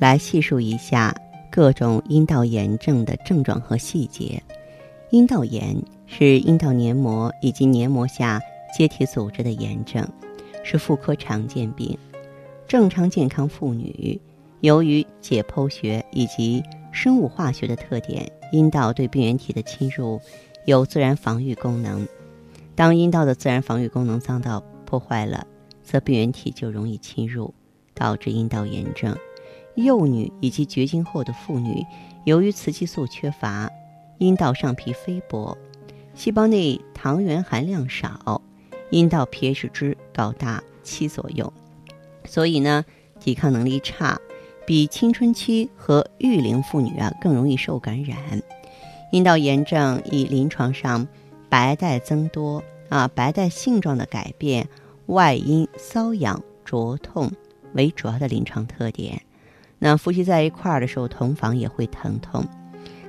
来细数一下各种阴道炎症的症状和细节。阴道炎是阴道黏膜以及黏膜下结缔组织的炎症，是妇科常见病。正常健康妇女由于解剖学以及生物化学的特点，阴道对病原体的侵入有自然防御功能。当阴道的自然防御功能遭到破坏了，则病原体就容易侵入，导致阴道炎症。幼女以及绝经后的妇女，由于雌激素缺乏，阴道上皮菲薄，细胞内糖原含量少，阴道 pH 值高达七左右，所以呢，抵抗能力差，比青春期和育龄妇女啊更容易受感染。阴道炎症以临床上白带增多啊、白带性状的改变、外阴瘙痒、灼痛为主要的临床特点。那夫妻在一块儿的时候，同房也会疼痛；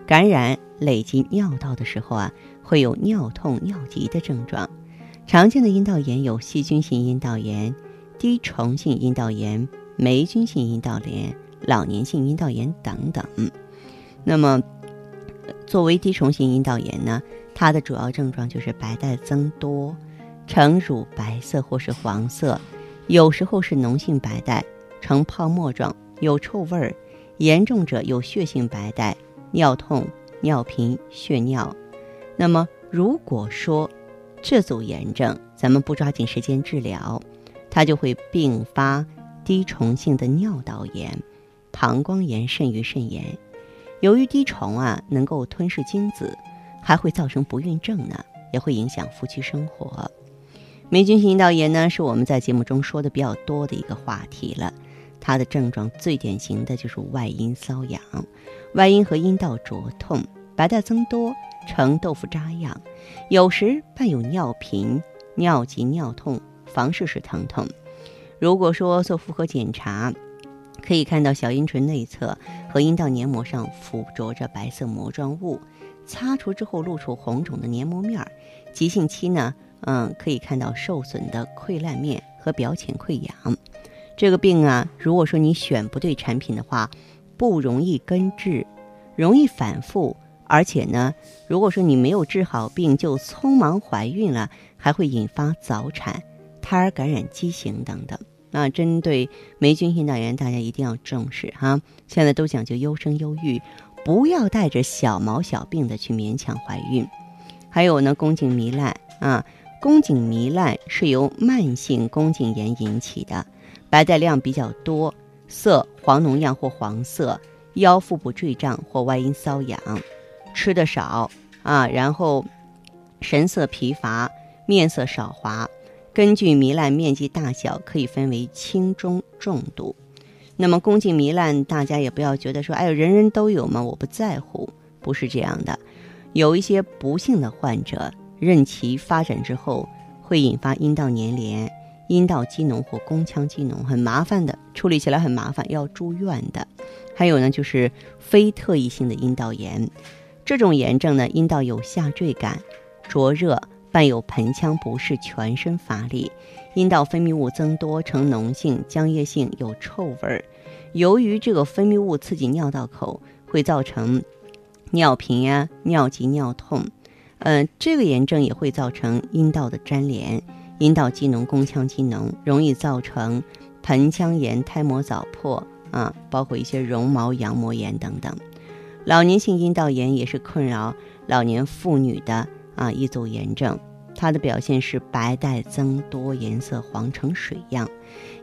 感染累积尿道的时候啊，会有尿痛、尿急的症状。常见的阴道炎有细菌性阴道炎、滴虫性阴道炎、霉菌性阴道炎、老年性阴道炎等等。那么，作为滴虫性阴道炎呢，它的主要症状就是白带增多，呈乳白色或是黄色，有时候是脓性白带，呈泡沫状。有臭味儿，严重者有血性白带、尿痛、尿频、血尿。那么，如果说这组炎症咱们不抓紧时间治疗，它就会并发滴虫性的尿道炎、膀胱炎、肾盂肾炎。由于滴虫啊能够吞噬精子，还会造成不孕症呢，也会影响夫妻生活。霉菌性阴道炎呢，是我们在节目中说的比较多的一个话题了。它的症状最典型的就是外阴瘙痒，外阴和阴道灼痛，白带增多，呈豆腐渣样，有时伴有尿频、尿急、尿痛、房事时疼痛。如果说做妇科检查，可以看到小阴唇内侧和阴道黏膜上附着着白色膜状物，擦除之后露出红肿的黏膜面儿。急性期呢，嗯，可以看到受损的溃烂面和表浅溃疡。这个病啊，如果说你选不对产品的话，不容易根治，容易反复，而且呢，如果说你没有治好病就匆忙怀孕了，还会引发早产、胎儿感染畸形等等。那针对霉菌性脑炎，大家一定要重视哈。现在都讲究优生优育，不要带着小毛小病的去勉强怀孕。还有呢，宫颈糜烂啊，宫颈糜烂是由慢性宫颈炎引起的。白带量比较多，色黄脓样或黄色，腰腹部坠胀或外阴瘙痒，吃的少啊，然后神色疲乏，面色少华。根据糜烂面积大小，可以分为轻、中、重度。那么宫颈糜烂，大家也不要觉得说，哎，人人都有吗？我不在乎，不是这样的。有一些不幸的患者，任其发展之后，会引发阴道粘连。阴道积脓或宫腔积脓很麻烦的，处理起来很麻烦，要住院的。还有呢，就是非特异性的阴道炎，这种炎症呢，阴道有下坠感、灼热，伴有盆腔不适、全身乏力，阴道分泌物增多，呈脓性、浆液性，有臭味儿。由于这个分泌物刺激尿道口，会造成尿频呀、尿急、尿痛。嗯，这个炎症也会造成阴道的粘连。阴道机能、宫腔机能，容易造成盆腔炎、胎膜早破啊，包括一些绒毛羊膜炎等等。老年性阴道炎也是困扰老年妇女的啊一组炎症，它的表现是白带增多，颜色黄成水样，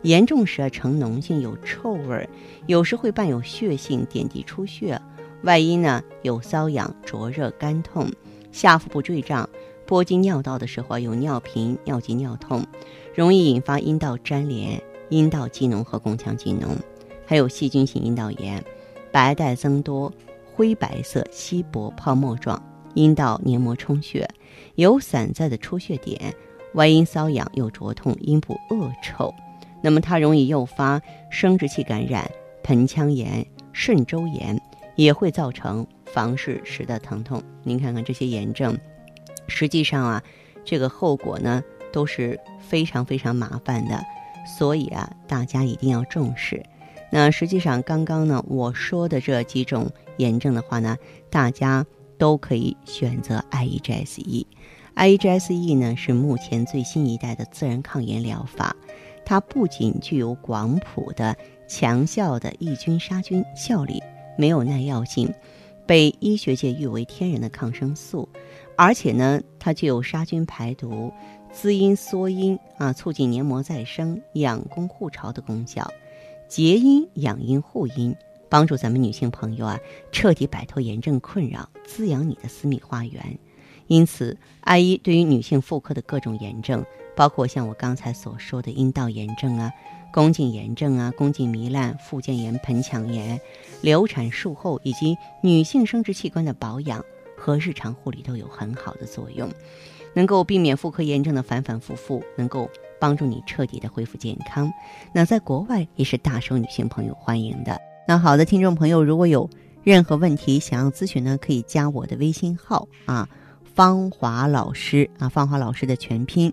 严重时啊呈脓性，有臭味，有时会伴有血性，点滴出血。外阴呢有瘙痒、灼热、干痛，下腹部坠胀，波经尿道的时候有尿频、尿急、尿痛，容易引发阴道粘连、阴道积脓和宫腔积脓，还有细菌性阴道炎，白带增多。灰白色、稀薄、泡沫状，阴道黏膜充血，有散在的出血点，外阴瘙痒又灼痛，阴部恶臭。那么它容易诱发生殖器感染、盆腔炎、肾周炎，也会造成房事时的疼痛。您看看这些炎症，实际上啊，这个后果呢都是非常非常麻烦的，所以啊，大家一定要重视。那实际上，刚刚呢我说的这几种炎症的话呢，大家都可以选择 IEGSE。IEGSE 呢是目前最新一代的自然抗炎疗法，它不仅具有广谱的强效的抑菌杀菌效力，没有耐药性，被医学界誉为天然的抗生素，而且呢，它具有杀菌排毒、滋阴缩阴啊，促进黏膜再生、养宫护巢的功效。结阴养阴护阴，帮助咱们女性朋友啊彻底摆脱炎症困扰，滋养你的私密花园。因此，阿姨对于女性妇科的各种炎症，包括像我刚才所说的阴道炎症啊、宫颈炎症啊、宫颈糜烂、附件炎、盆腔炎、流产术后以及女性生殖器官的保养和日常护理都有很好的作用，能够避免妇科炎症的反反复复，能够。帮助你彻底的恢复健康，那在国外也是大受女性朋友欢迎的。那好的，听众朋友，如果有任何问题想要咨询呢，可以加我的微信号啊，芳华老师啊，芳华老师的全拼，